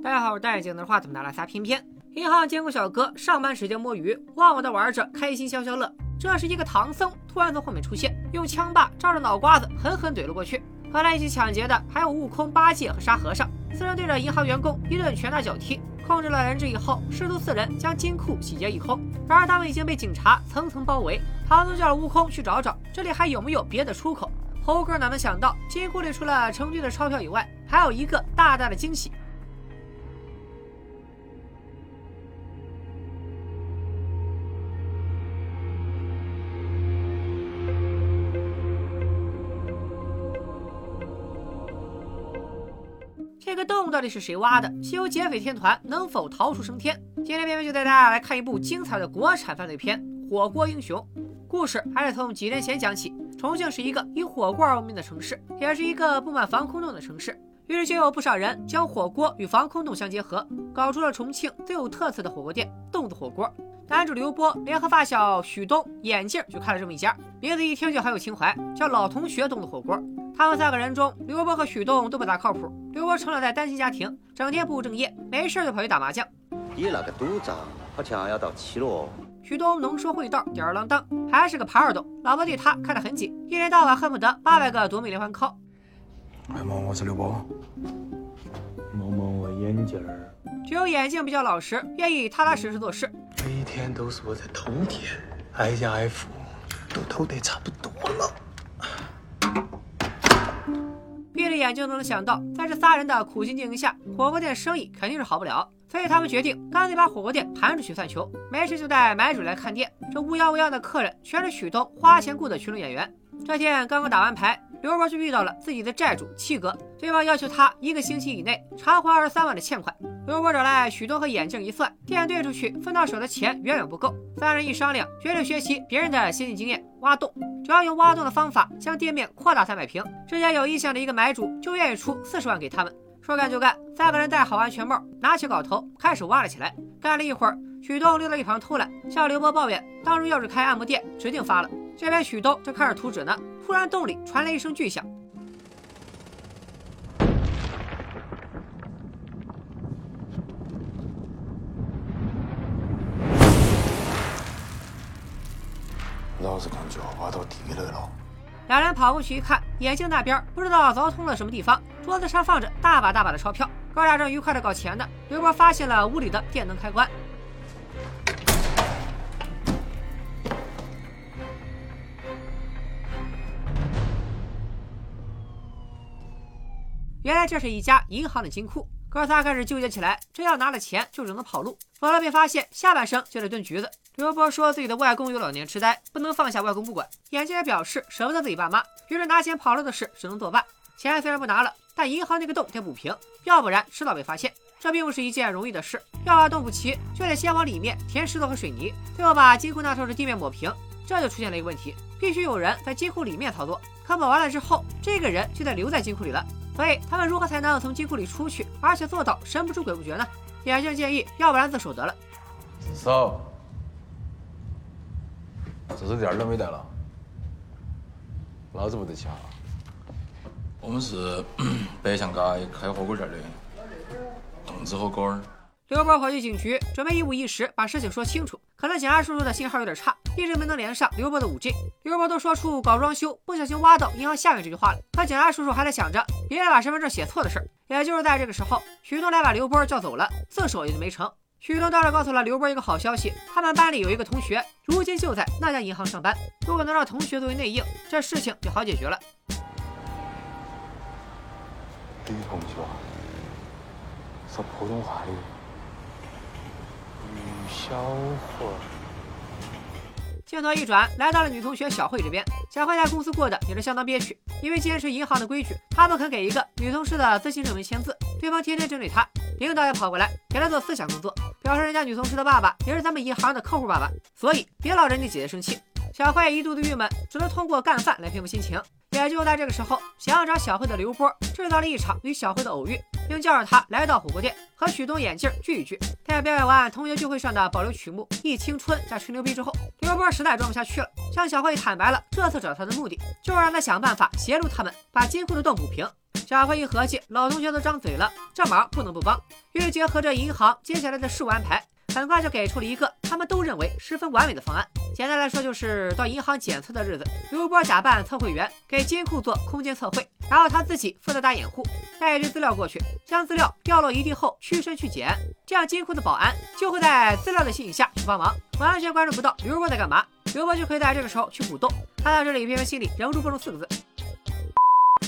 大家好，我是戴眼镜拿着话筒的拉撒偏偏。银行监控小哥上班时间摸鱼，忘我的玩着，开心消消乐。这时，一个唐僧突然从后面出现，用枪把照着脑瓜子狠狠怼了过去。和他一起抢劫的还有悟空、八戒和沙和尚。四人对着银行员工一顿拳打脚踢，控制了人质以后，师徒四人将金库洗劫一空。然而，他们已经被警察层层包围。唐僧叫了悟空去找找，这里还有没有别的出口？猴哥哪能想到，金库里除了成堆的钞票以外，还有一个大大的惊喜。这个洞到底是谁挖的？西游劫匪天团能否逃出升天？今天片片就带大家来看一部精彩的国产犯罪片《火锅英雄》。故事还是从几年前讲起。重庆是一个以火锅而闻名的城市，也是一个布满防空洞的城市。于是就有不少人将火锅与防空洞相结合，搞出了重庆最有特色的火锅店——洞子火锅。男主刘波联合发小许东、眼镜就开了这么一家，名字一听就很有情怀，叫老同学洞子火锅。他们三个人中，刘波和许东都不咋靠谱。刘波成了在单亲家庭，整天不务正业，没事就跑去打麻将。你那个赌账好像要到期了哦。许东能说会道，吊儿郎当，还是个耙耳朵。老婆对他看得很紧，一天到晚恨不得八百个夺命连环 call。哎妈，我是刘波。摸摸我眼镜儿。只有眼镜比较老实，愿意踏踏实实做事。每天都是我在偷天，挨家挨户都偷得差不多了。闭着眼睛都能想到，在这仨人的苦心经营下，火锅店生意肯定是好不了。所以他们决定干脆把火锅店盘出去算球，没事就带买主来看店。这乌泱乌泱的客人全是许东花钱雇的群众演员。这天刚刚打完牌，刘波就遇到了自己的债主七哥，对方要求他一个星期以内偿还二十三万的欠款。刘波找来许东和眼镜一算，店兑出去分到手的钱远远不够。三人一商量，决定学习别人的先进经验，挖洞。只要用挖洞的方法将店面扩大三百平，之前有意向的一个买主就愿意出四十万给他们。说干就干，三个人戴好安全帽，拿起镐头开始挖了起来。干了一会儿，许东溜到一旁偷懒，向刘波抱怨：“当初要是开按摩店，指定发了。”这边许东正看着图纸呢，突然洞里传来一声巨响。老子感觉挖到地雷了。两人跑过去一看，眼镜那边不知道凿通了什么地方，桌子上放着大把大把的钞票。哥俩正愉快的搞钱呢，刘波发现了屋里的电灯开关。原来这是一家银行的金库。哥仨开始纠结起来，这要拿了钱就只能跑路，否则被发现下半生就得炖橘子。刘波说自己的外公有老年痴呆，不能放下外公不管。眼镜也表示舍不得自己爸妈，于是拿钱跑路的事只能作罢。钱虽然不拿了，但银行那个洞得补平，要不然迟早被发现。这并不是一件容易的事，要挖洞不齐，就得先往里面填石头和水泥，最后把金库那头的地面抹平。这就出现了一个问题，必须有人在金库里面操作。可抹完了之后，这个人就得留在金库里了。所以他们如何才能从金库里出去，而且做到神不知鬼不觉呢？眼镜建议，要不然自首得了。走，这是点儿都没得了，老子不得钱了。我们是北向街开火锅店的，洞子火锅。刘波跑去警局，准备一五一十把事情说清楚。可能警察叔叔的信号有点差，一直没能连上刘波的五 G。刘波都说出搞装修不小心挖到银行下面这句话了，可警察叔叔还在想着别人把身份证写错的事儿。也就是在这个时候，许东来把刘波叫走了，自首也就没成。许东当然告诉了刘波一个好消息，他们班里有一个同学，如今就在那家银行上班。如果能让同学作为内应，这事情就好解决了。女同学，说普通话的。小慧。镜头一转，来到了女同学小慧这边。小慧在公司过得也是相当憋屈，因为坚持银行的规矩，她不肯给一个女同事的资信证明签字，对方天天针对她。领导也跑过来给她做思想工作，表示人家女同事的爸爸也是咱们银行的客户爸爸，所以别老惹你姐姐生气。小慧一肚子郁闷，只能通过干饭来平复心情。也就在这个时候，想要找小慧的刘波制造了一场与小慧的偶遇，并叫着她来到火锅店和许东眼镜聚一聚。在表演完同学聚会上的保留曲目《忆青春》加吹牛逼之后，刘波实在装不下去了，向小慧坦白了这次找他的目的，就是让他想办法协助他们把金库的洞补平。小慧一合计，老同学都张嘴了，这忙不能不帮。于是结合着银行接下来的事务安排，很快就给出了一个他们都认为十分完美的方案。简单来说，就是到银行检测的日子，刘波假扮测绘员给金库做空间测绘，然后他自己负责打掩护，带一堆资料过去，将资料掉落一地后屈身去捡，这样金库的保安就会在资料的吸引下去帮忙，完全关注不到刘波在干嘛。刘波就可以在这个时候去鼓动。看到这里，偏偏心里忍不住蹦出四个字。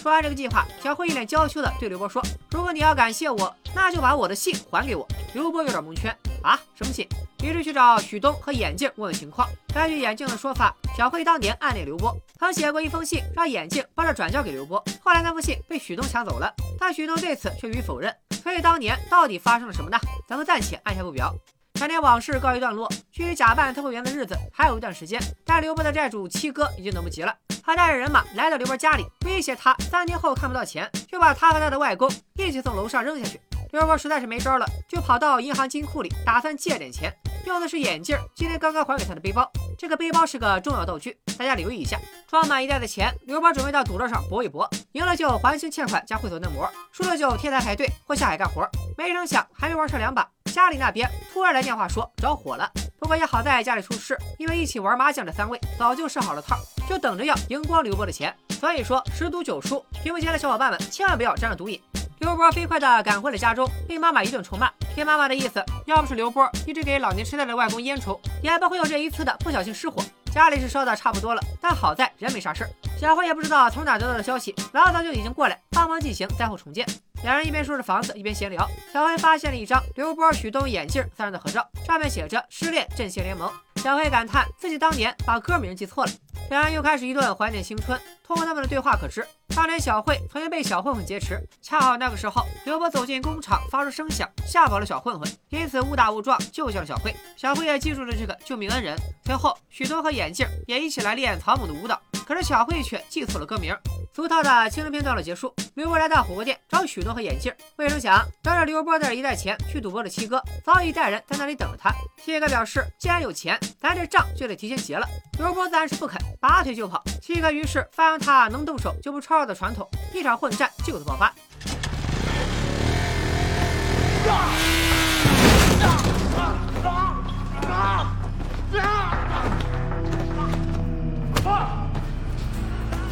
说完这个计划，小慧一脸娇羞的对刘波说：“如果你要感谢我，那就把我的信还给我。”刘波有点蒙圈啊，什么信？于是去找许东和眼镜问问情况。根据眼镜的说法，小慧当年暗恋刘波，曾写过一封信让眼镜帮着转交给刘波。后来那封信被许东抢走了，但许东对此却予以否认。所以当年到底发生了什么呢？咱们暂且按下不表。陈年往事告一段落，距离假扮特派员的日子还有一段时间，但刘波的债主七哥已经等不及了。他带着人马来到刘波家里，威胁他三天后看不到钱，就把他和他的外公一起从楼上扔下去。刘波实在是没招了，就跑到银行金库里，打算借点钱，用的是眼镜，今天刚刚还给他的背包。这个背包是个重要道具，大家留意一下。装满一袋的钱，刘波准备到赌桌上搏一搏，赢了就还清欠款加会所嫩模，输了就天台排队或下海干活。没成想，还没玩上两把，家里那边突然来电话说着火了。不过也好在家里出事，因为一起玩麻将的三位早就设好了套，就等着要赢光刘波的钱。所以说十赌九输，屏幕前的小伙伴们千万不要沾了毒瘾。刘波飞快地赶回了家中，被妈妈一顿臭骂。听妈妈的意思，要不是刘波一直给老年痴呆的外公烟抽，也不会有这一次的不小心失火。家里是烧的差不多了，但好在人没啥事儿小辉也不知道从哪得到的消息，老早就已经过来帮忙进行灾后重建。两人一边收拾房子，一边闲聊。小辉发现了一张刘波、许东、眼镜三人的合照，上面写着“失恋阵线联盟”。小黑感叹自己当年把歌名记错了。两人又开始一顿怀念青春。通过他们的对话可知，当年小慧曾经被小混混劫持，恰好那个时候刘波走进工厂，发出声响，吓跑了小混混，因此误打误撞救下了小慧。小慧也记住了这个救命恩人。随后，许多和眼镜也一起来练草蜢的舞蹈，可是小慧却记错了歌名。俗套的青春片段落结束，刘波来到火锅店找许多和眼镜，未成想等着刘波带着一袋钱去赌博的七哥早已带人在那里等着他。七哥表示，既然有钱，咱这账就得提前结了。刘波自然是不肯，拔腿就跑。七哥于是发扬他能动手就不抄的传统，一场混战就此爆发。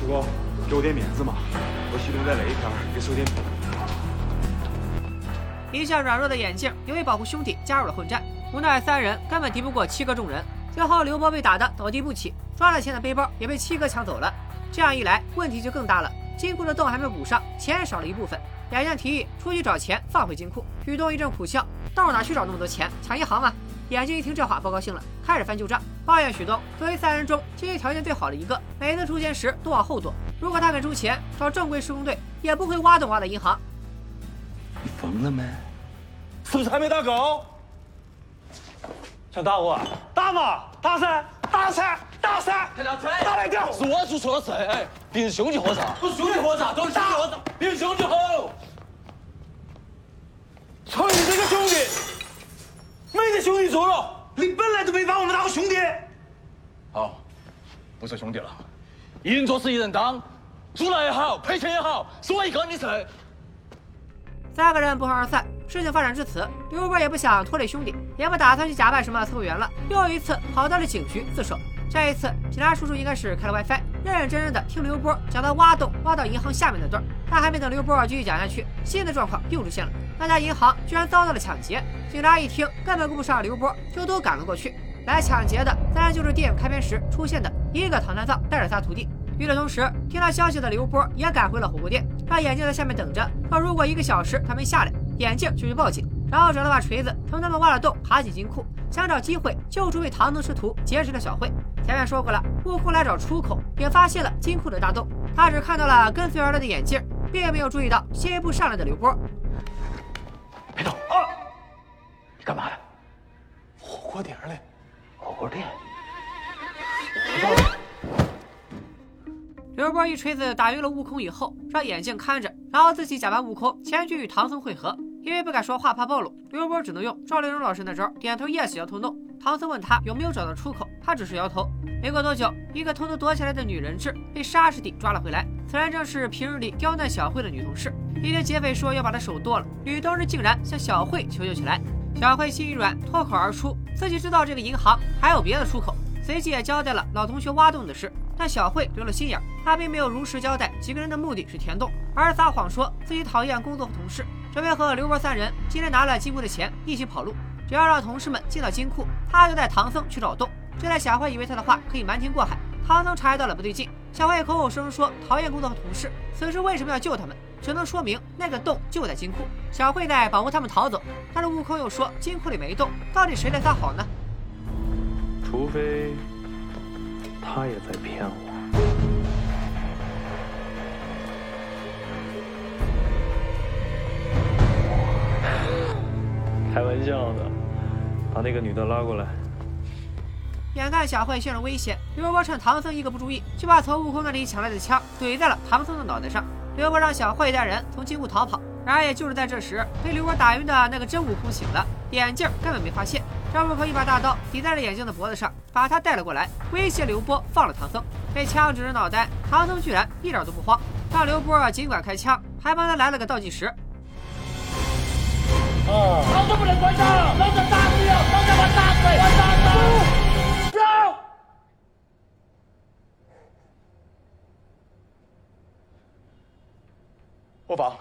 主公，给我点面子嘛！我许东在那一片给收点皮。一向软弱的眼镜，由于保护兄弟，加入了混战。无奈三人根本敌不过七哥众人，最后刘波被打得倒地不起，装了钱的背包也被七哥抢走了。这样一来，问题就更大了。金库的洞还没补上，钱少了一部分。眼镜提议出去找钱放回金库。许东一阵苦笑：“到哪去找那么多钱？抢银行吗？”眼镜一听这话，不高兴了，开始翻旧账，抱怨许东作为三人中经济条件最好的一个，每次出钱时都往后躲。如果他肯出钱找正规施工队，也不会挖洞挖到银行。你疯了没？是不是还没打够？想打我？打嘛！打噻！打噻！打噻！打来屌！是我做错了事，哎，别人兄弟伙啥？不是兄弟伙啥？都是兄弟伙啥？别人兄弟伙！操你这个兄弟！没得兄弟做了，你本来就没把我们当兄弟。好，不是兄弟了，一人做事一人当，做了也好，赔钱也好，是我一个人的事。三个人不欢而散。事情发展至此，刘波也不想拖累兄弟，也不打算去假扮什么测绘员了，又一次跑到了警局自首。这一次，警察叔叔应该是开了 WiFi，认认真真的听刘波讲到挖洞挖到银行下面那段。但还没等刘波继续讲下去，新的状况又出现了，那家银行居然遭到了抢劫。警察一听，根本顾不上刘波，就都赶了过去。来抢劫的自然就是电影开篇时出现的一个唐三藏带着仨徒弟。与此同时，听到消息的刘波也赶回了火锅店，让眼镜在下面等着，说如果一个小时他没下来。眼镜就去报警，然后找了把锤子，从他们挖了洞，爬进金库，想找机会救出被唐僧师徒劫持的小慧。前面说过了，悟空来找出口，也发现了金库的大洞，他只看到了跟随而来的眼镜，并没有注意到先一步上来的刘波。别动！啊！你干嘛的？火锅店嘞。火锅店。刘波一锤子打晕了悟空以后，让眼镜看着，然后自己假扮悟空前去与唐僧会合。因为不敢说话，怕暴露，刘波只能用赵丽蓉老师那招，点头 yes，摇头 no。唐僧问他有没有找到出口，他只是摇头。没过多久，一个偷偷躲起来的女人质被沙师弟抓了回来。此人正是平日里刁难小慧的女同事。一听劫匪说要把她手剁了，女同事竟然向小慧求救起来。小慧心一软，脱口而出自己知道这个银行还有别的出口，随即也交代了老同学挖洞的事。但小慧留了心眼，她并没有如实交代几个人的目的是填洞，而是撒谎说自己讨厌工作和同事，准备和刘波三人今天拿了金库的钱一起跑路。只要让同事们进到金库，他就带唐僧去找洞。就在小慧以为他的话可以瞒天过海，唐僧察觉到了不对劲。小慧口口声声说讨厌工作和同事，此时为什么要救他们？只能说明那个洞就在金库，小慧在保护他们逃走。但是悟空又说金库里没洞，到底谁在撒谎呢？除非他也在骗我。开玩笑的，把那个女的拉过来。眼看小慧陷入危险，刘波趁唐僧一个不注意，就把从悟空那里抢来的枪怼在了唐僧的脑袋上。刘波让小慧带人从金库逃跑，然而也就是在这时，被刘波打晕的那个真悟空醒了，眼镜根本没发现。张悟空一把大刀抵在了眼镜的脖子上，把他带了过来，威胁刘波放了唐僧。被枪指着脑袋，唐僧居然一点都不慌，让刘波尽管开枪，还帮他来了个倒计时。老子不能关枪，老子我放。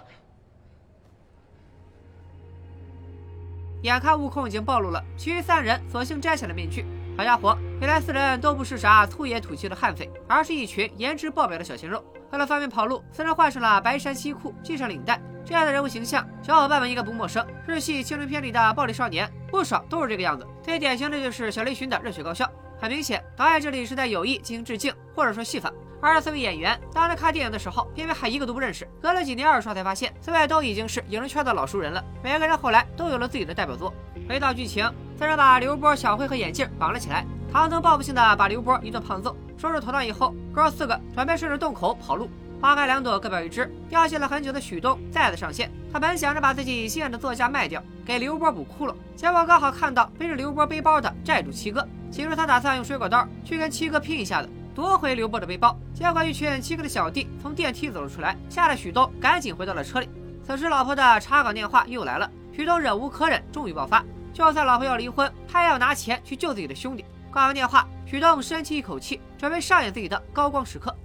眼看悟空已经暴露了，其余三人索性摘下了面具。好家伙，原来四人都不是啥粗野土气的悍匪，而是一群颜值爆表的小鲜肉。为了方便跑路，四人换上了白衫西裤，系上领带。这样的人物形象，小伙伴们应该不陌生。日系青春片里的暴力少年，不少都是这个样子。最典型的就是小栗旬的《热血高校》。很明显，导演这里是在有意进行致敬，或者说戏仿。而四位演员当时看电影的时候，偏偏还一个都不认识。隔了几年二刷，才发现四位都已经是影视圈的老熟人了。每个人后来都有了自己的代表作。回到剧情，三人把刘波、小慧和眼镜绑了起来。唐僧报复性的把刘波一顿胖揍。收拾妥当以后，哥四个准备顺着洞口跑路。花开两朵，各表一枝。凋谢了很久的许东再次上线。他本想着把自己心爱的座驾卖掉，给刘波补窟窿，结果刚好看到背着刘波背包的债主七哥。起初他打算用水果刀去跟七哥拼一下子。夺回刘波的背包，结果一群七个的小弟从电梯走了出来，吓得许东赶紧回到了车里。此时老婆的查岗电话又来了，许东忍无可忍，终于爆发。就算老婆要离婚，他也要拿钱去救自己的兄弟。挂完电话，许东深吸一口气，准备上演自己的高光时刻。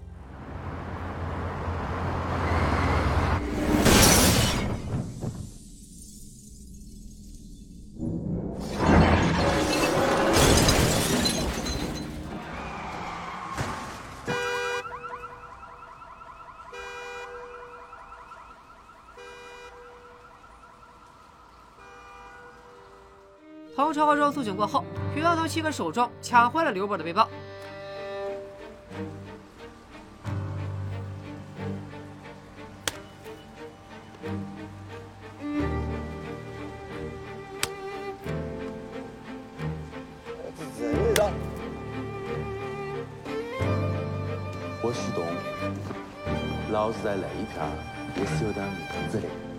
车祸中苏醒过后，许东从七哥手中抢回了刘波的背包。我许东，老子在那一片儿也是有点面子的。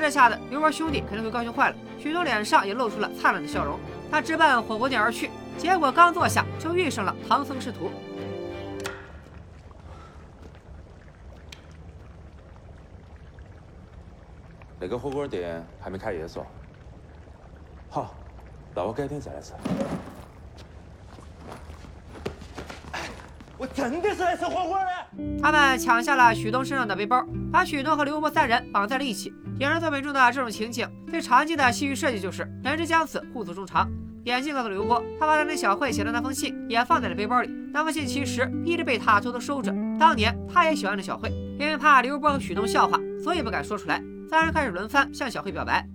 这下子，刘波兄弟肯定会高兴坏了。许东脸上也露出了灿烂的笑容，他直奔火锅店而去。结果刚坐下，就遇上了唐僧师徒。那个火锅店还没开业嗦。好，那我改天再来吃。我真的是来吃火锅的。他们抢下了许东身上的背包，把许东和刘波三人绑在了一起。影视作品中的这种情景，最常见的戏剧设计就是人之将死，互诉衷肠。眼镜告诉刘波，他把他跟小慧写的那封信也放在了背包里。那封信其实一直被他偷偷收着。当年他也喜欢着小慧，因为怕刘波和许东笑话，所以不敢说出来。三人开始轮番向小慧表白。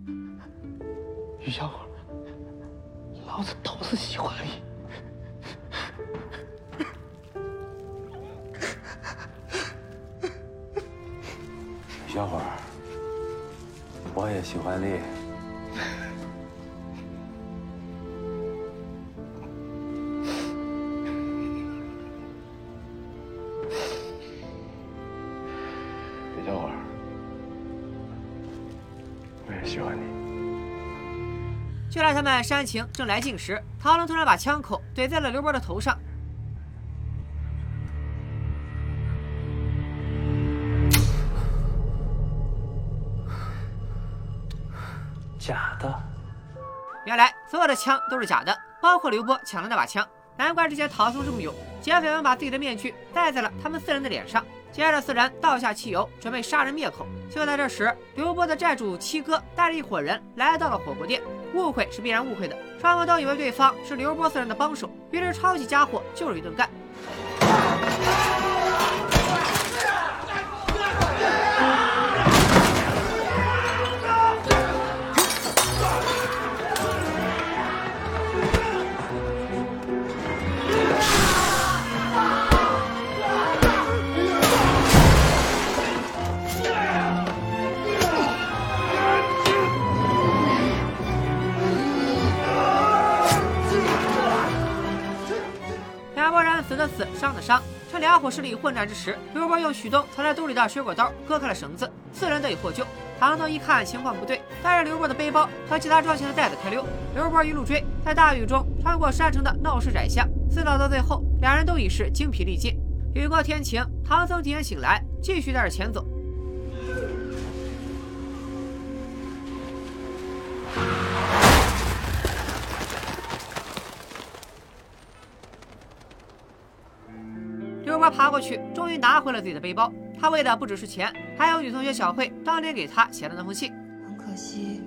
于小伙，老子都是喜欢你。小伙儿我也喜欢你。等会儿我也喜欢你。就在他们煽情正来劲时唐龙突然把枪口怼在了刘波的头上。原来所有的枪都是假的，包括刘波抢的那把枪。难怪之前逃送这么久，劫匪们把自己的面具戴在了他们四人的脸上。接着四人倒下汽油，准备杀人灭口。就在这时，刘波的债主七哥带着一伙人来到了火锅店。误会是必然误会的，双方都以为对方是刘波四人的帮手，于是抄起家伙就是一顿干。火。势力混战之时，刘波用许东藏在兜里的水果刀割开了绳子，四人得以获救。唐僧一看情况不对，带着刘波的背包和其他装钱的袋子开溜。刘波一路追，在大雨中穿过山城的闹市窄巷，厮打到最后，两人都已是精疲力尽。雨过天晴，唐僧提前醒来，继续带着钱走。爬过去，终于拿回了自己的背包。他为的不只是钱，还有女同学小慧当年给他写的那封信。很可惜，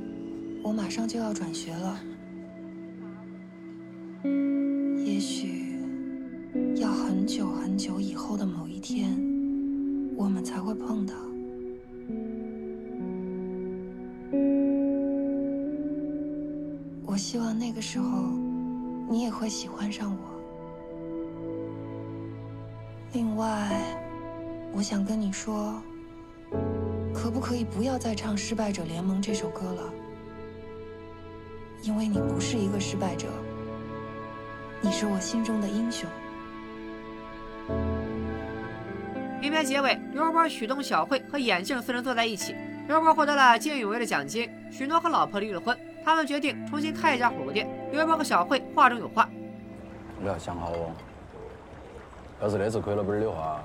我马上就要转学了。也许要很久很久以后的某一天，我们才会碰到。我希望那个时候，你也会喜欢上我。另外，我想跟你说，可不可以不要再唱《失败者联盟》这首歌了？因为你不是一个失败者，你是我心中的英雄。影片结尾，刘波、许东、小慧和眼镜四人坐在一起。刘波获得了见义勇为的奖金，许诺和老婆离了婚，他们决定重新开一家火锅店。刘波和小慧话中有话：“你要想好哦。”要是那次亏了本的话，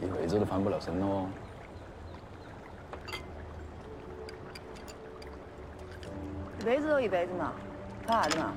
一辈子都翻不了身哦。一辈子都一辈子嘛，怕啥子嘛？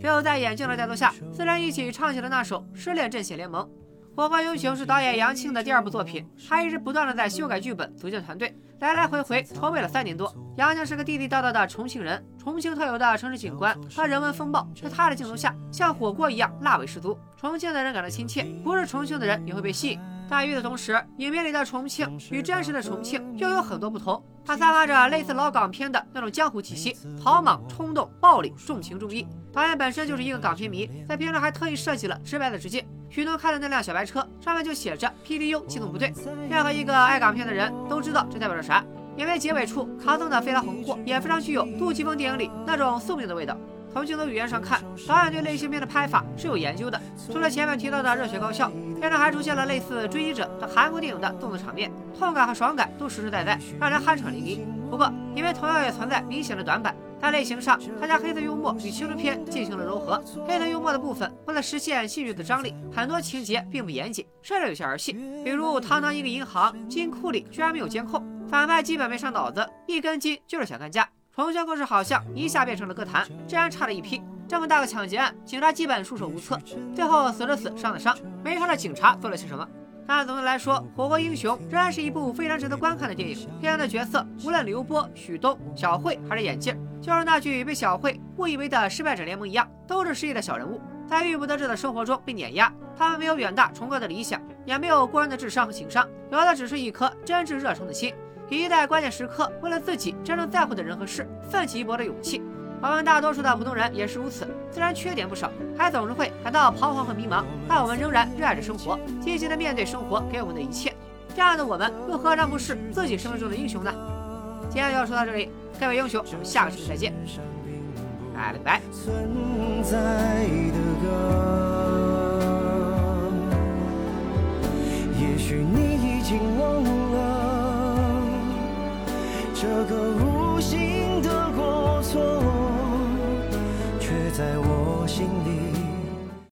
最后在眼镜的带动下，四人一起唱起了那首《失恋阵线联盟》。《火锅英雄》是导演杨庆的第二部作品，他一直不断的在修改剧本，组建团队，来来回回筹备了三年多。杨庆是个地地道道的重庆人，重庆特有的城市景观和人文风貌，在他的镜头下像火锅一样辣味十足。重庆的人感到亲切，不是重庆的人也会被吸引。但与此同时，影片里的重庆与真实的重庆又有很多不同，它散发着类似老港片的那种江湖气息，草莽、冲动、暴力、重情重义。导演本身就是一个港片迷，在片中还特意设计了直白的直接。许东开的那辆小白车上面就写着 PDU 机动部队，任何一个爱港片的人都知道这代表着啥。因为结尾处卡通的飞来横祸也非常具有杜琪峰电影里那种宿命的味道。从镜头语言上看，导演对类型片的拍法是有研究的。除了前面提到的热血高校，片中还出现了类似《追击者》的韩国电影的动作场面，痛感和爽感都实实在在，让人酣畅淋漓。不过，因为同样也存在明显的短板，在类型上，他将黑色幽默与青春片进行了融合。黑色幽默的部分，为了实现戏剧的张力，很多情节并不严谨，甚至有些儿戏。比如，堂堂一个银行，金库里居然没有监控，反派基本没上脑子，一根筋就是想干架。重庆更是好像一下变成了歌坛，治安差了一批。这么大个抢劫案，警察基本束手无策，最后死的死，伤的伤，没伤的警察做了些什么。但总的来说，《火锅英雄》仍然是一部非常值得观看的电影。片中的角色，无论刘波、许东、小慧还是眼镜，就是那句被小慧误以为的失败者联盟一样，都是失意的小人物，在郁不得志的生活中被碾压。他们没有远大崇高的理想，也没有过人的智商和情商，有的只是一颗真挚热诚的心。以及在关键时刻为了自己真正在乎的人和事奋起一搏的勇气，我们大多数的普通人也是如此虽然缺点不少还总是会感到彷徨和迷茫但我们仍然热爱着生活积极的面对生活给我们的一切。这样的我们又何尝不是自己生命中的英雄呢？今天就要说到这里各位英雄我们下个视频再见。拜了拜。存在的歌也许你已经忘了这个